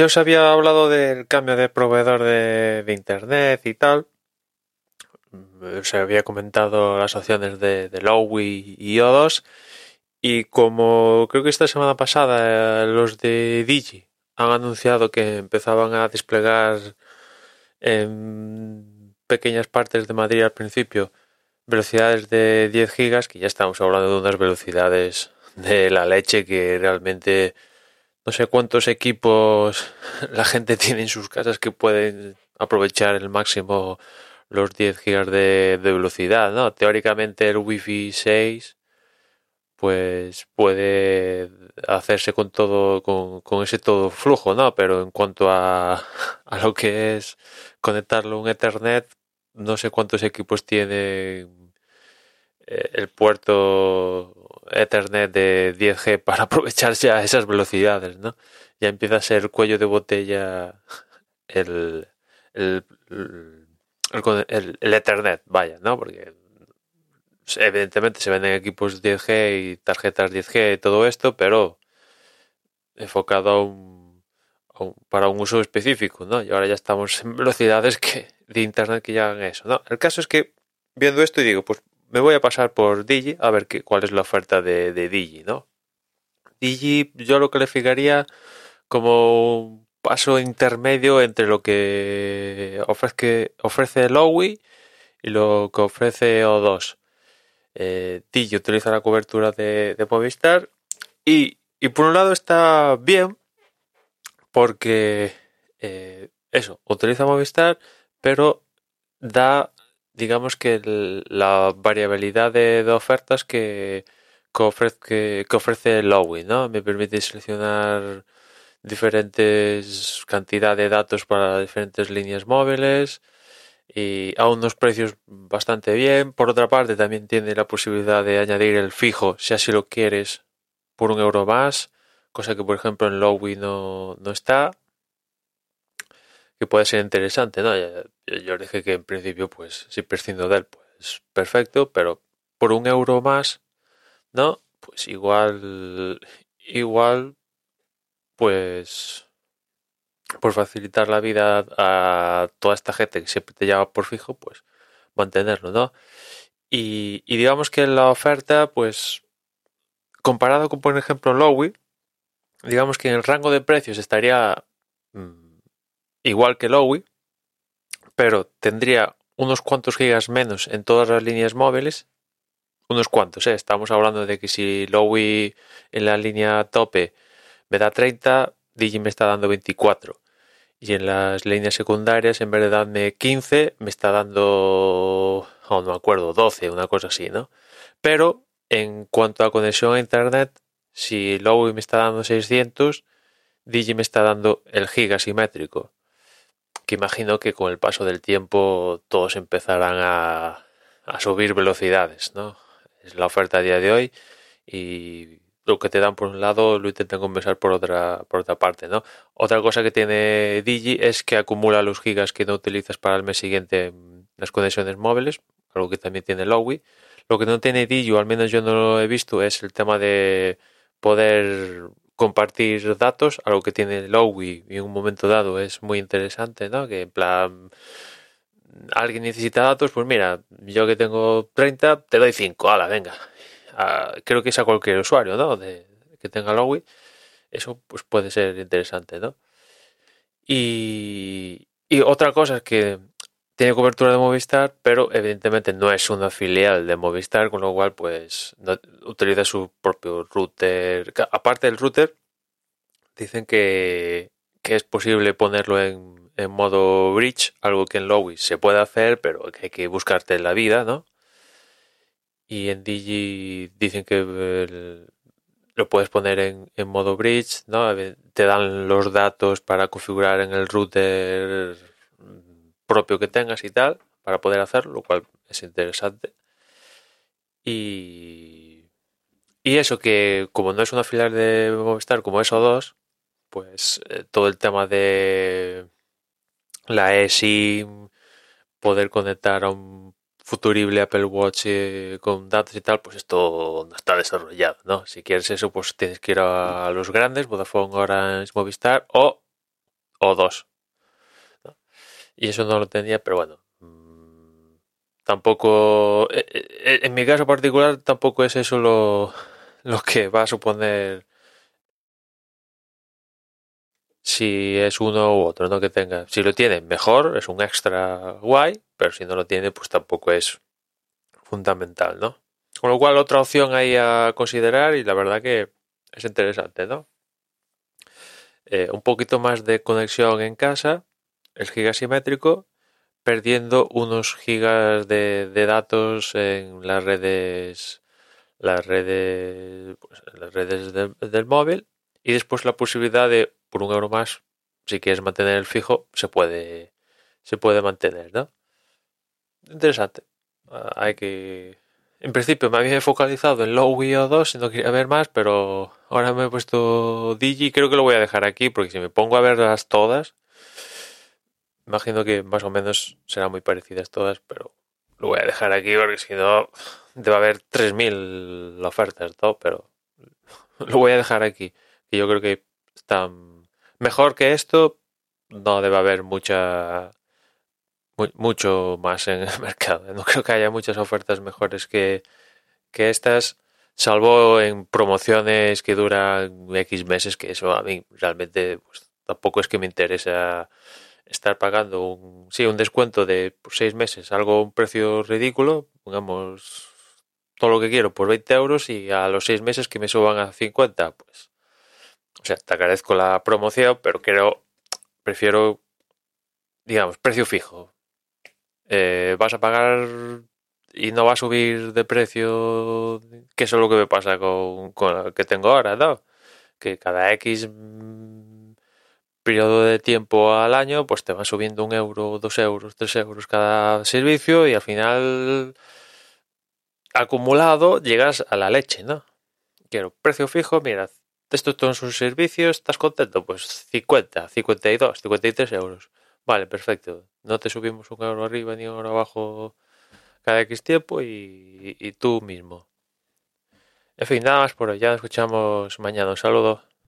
yo os había hablado del cambio de proveedor de, internet y tal. Os había comentado las opciones de, de Lowy y O2. Y como creo que esta semana pasada eh, los de Digi han anunciado que empezaban a desplegar en pequeñas partes de Madrid al principio velocidades de 10 gigas, que ya estamos hablando de unas velocidades de la leche que realmente no sé cuántos equipos la gente tiene en sus casas que pueden aprovechar el máximo los 10 gigas de, velocidad, ¿no? Teóricamente el Wi-Fi 6 pues puede hacerse con todo con, ese todo flujo, ¿no? Pero en cuanto a, a lo que es conectarlo a un Ethernet, no sé cuántos equipos tiene eh, el puerto Ethernet de 10G para aprovechar ya esas velocidades, ¿no? Ya empieza a ser cuello de botella el, el, el, Ethernet, vaya, ¿no? Porque evidentemente se venden equipos 10G y tarjetas 10G y todo esto, pero enfocado para un uso específico, ¿no? Y ahora ya estamos en velocidades que, de Internet que ya hagan eso, ¿no? El caso es que viendo esto y digo, pues me voy a pasar por Digi a ver qué, cuál es la oferta de, de Digi, ¿no? Digi yo lo calificaría como un paso intermedio entre lo que ofrece, ofrece Lowy y lo que ofrece O2. Eh, Digi utiliza la cobertura de, Movistar y, y, por un lado está bien porque eh, eso, utiliza Movistar pero da digamos que la variabilidad de, ofertas que, que, ofrece, que, ofrece Lowy, ¿no? Me permite seleccionar diferentes cantidad de datos para diferentes líneas móviles y a unos precios bastante bien. Por otra parte, también tiene la posibilidad de añadir el fijo, si así lo quieres, por un euro más, cosa que por ejemplo en Lowy no, no está que puede ser interesante, ¿no? Yo dije que en principio, pues, si prescindo de él, pues perfecto, pero por un euro más, ¿no? Pues igual, igual, pues, por facilitar la vida a toda esta gente que siempre te llama por fijo, pues, mantenerlo, ¿no? Y, digamos que la oferta, pues, comparado con, por ejemplo, Lowy, digamos que en el rango de precios estaría mm, igual que Lowy, pero tendría unos cuantos gigas menos en todas las líneas móviles. Unos cuantos, ¿eh? Estamos hablando de que si Lowy en la línea tope me da 30, Digi me está dando 24. Y en las líneas secundarias, en vez de darme 15, me está dando, no me acuerdo, 12, una cosa así, ¿no? Pero en cuanto a conexión a Internet, si Lowy me está dando 600, Digi me está dando el giga simétrico que imagino que con el paso del tiempo todos empezarán a, subir velocidades, ¿no? Es la oferta a día de hoy y lo que te dan por un lado lo intentan compensar por otra, por otra parte, ¿no? Otra cosa que tiene Digi es que acumula los gigas que no utilizas para el mes siguiente en las conexiones móviles, algo que también tiene Lowy. Lo que no tiene Digi, o al menos yo no lo he visto, es el tema de poder compartir datos, algo que tiene Lowy en un momento dado es muy interesante, ¿no? Que en plan, alguien necesita datos, pues mira, yo que tengo 30, te doy 5, ala, venga. Ah, creo que es a cualquier usuario, ¿no? De, que tenga Lowy. Eso pues puede ser interesante, ¿no? Y, y otra cosa es que tiene cobertura de Movistar, pero evidentemente no es una filial de Movistar, con lo cual pues utiliza su propio router. Aparte del router, dicen que, es posible ponerlo en, en, modo bridge, algo que en Lowy se puede hacer, pero que hay que buscarte la vida, ¿no? Y en Digi dicen que lo puedes poner en, en modo bridge, ¿no? Te dan los datos para configurar en el router propio que tengas y tal, para poder hacerlo, lo cual es interesante. Y, y eso que como no es una filial de Movistar como eso 2 pues eh, todo el tema de la eSIM, poder conectar a un futurible Apple Watch eh, con datos y tal, pues esto no está desarrollado, ¿no? Si quieres eso, pues tienes que ir a los grandes, Vodafone, Orange, Movistar, o o dos. Y eso no lo tenía, pero bueno. Mm, tampoco, eh, en mi caso particular, tampoco es eso lo, lo que va a suponer si es uno u otro, ¿no? Que tenga. Si lo tiene, mejor, es un extra guay, pero si no lo tiene, pues tampoco es fundamental, ¿no? Con lo cual, otra opción ahí a considerar y la verdad que es interesante, ¿no? Eh, un poquito más de conexión en casa, el giga simétrico, perdiendo unos gigas de, datos en las redes las redes pues, las redes del móvil y después la posibilidad de por un euro más si quieres mantener el fijo se puede se puede mantener ¿no? interesante ah, hay que en principio me había focalizado en Low o 2 y no quería ver más, pero ahora me he puesto Digi creo que lo voy a dejar aquí porque si me pongo a verlas todas, imagino que más o menos serán muy parecidas todas, pero lo voy a dejar aquí porque si no debe haber 3.000 ofertas, todo, pero lo voy a dejar aquí. Y yo creo que están mejor que esto, no debe haber mucha mucho más en el mercado. No creo que haya muchas ofertas mejores que, que estas, salvo en promociones que duran X meses, que eso a mí realmente pues, tampoco es que me interesa estar pagando un, sí, un descuento de seis meses, algo un precio ridículo, pongamos todo lo que quiero por 20 euros y a los seis meses que me suban a 50, pues, o sea, te agradezco la promoción, pero creo, prefiero, digamos, precio fijo, eh, vas a pagar y no va a subir de precio, que eso es lo que me pasa con, con el que tengo ahora, ¿no? Que cada X mm, periodo de tiempo al año, pues te va subiendo un euro, dos euros, tres euros cada servicio y al final acumulado llegas a la leche, ¿no? Quiero precio fijo, mira, estos son sus servicios, ¿estás contento? Pues 50, 52, 53 euros. Vale, perfecto. No te subimos un euro arriba ni un euro abajo cada X tiempo y, y tú mismo. En fin, nada más por hoy. Ya nos escuchamos mañana. Un saludo.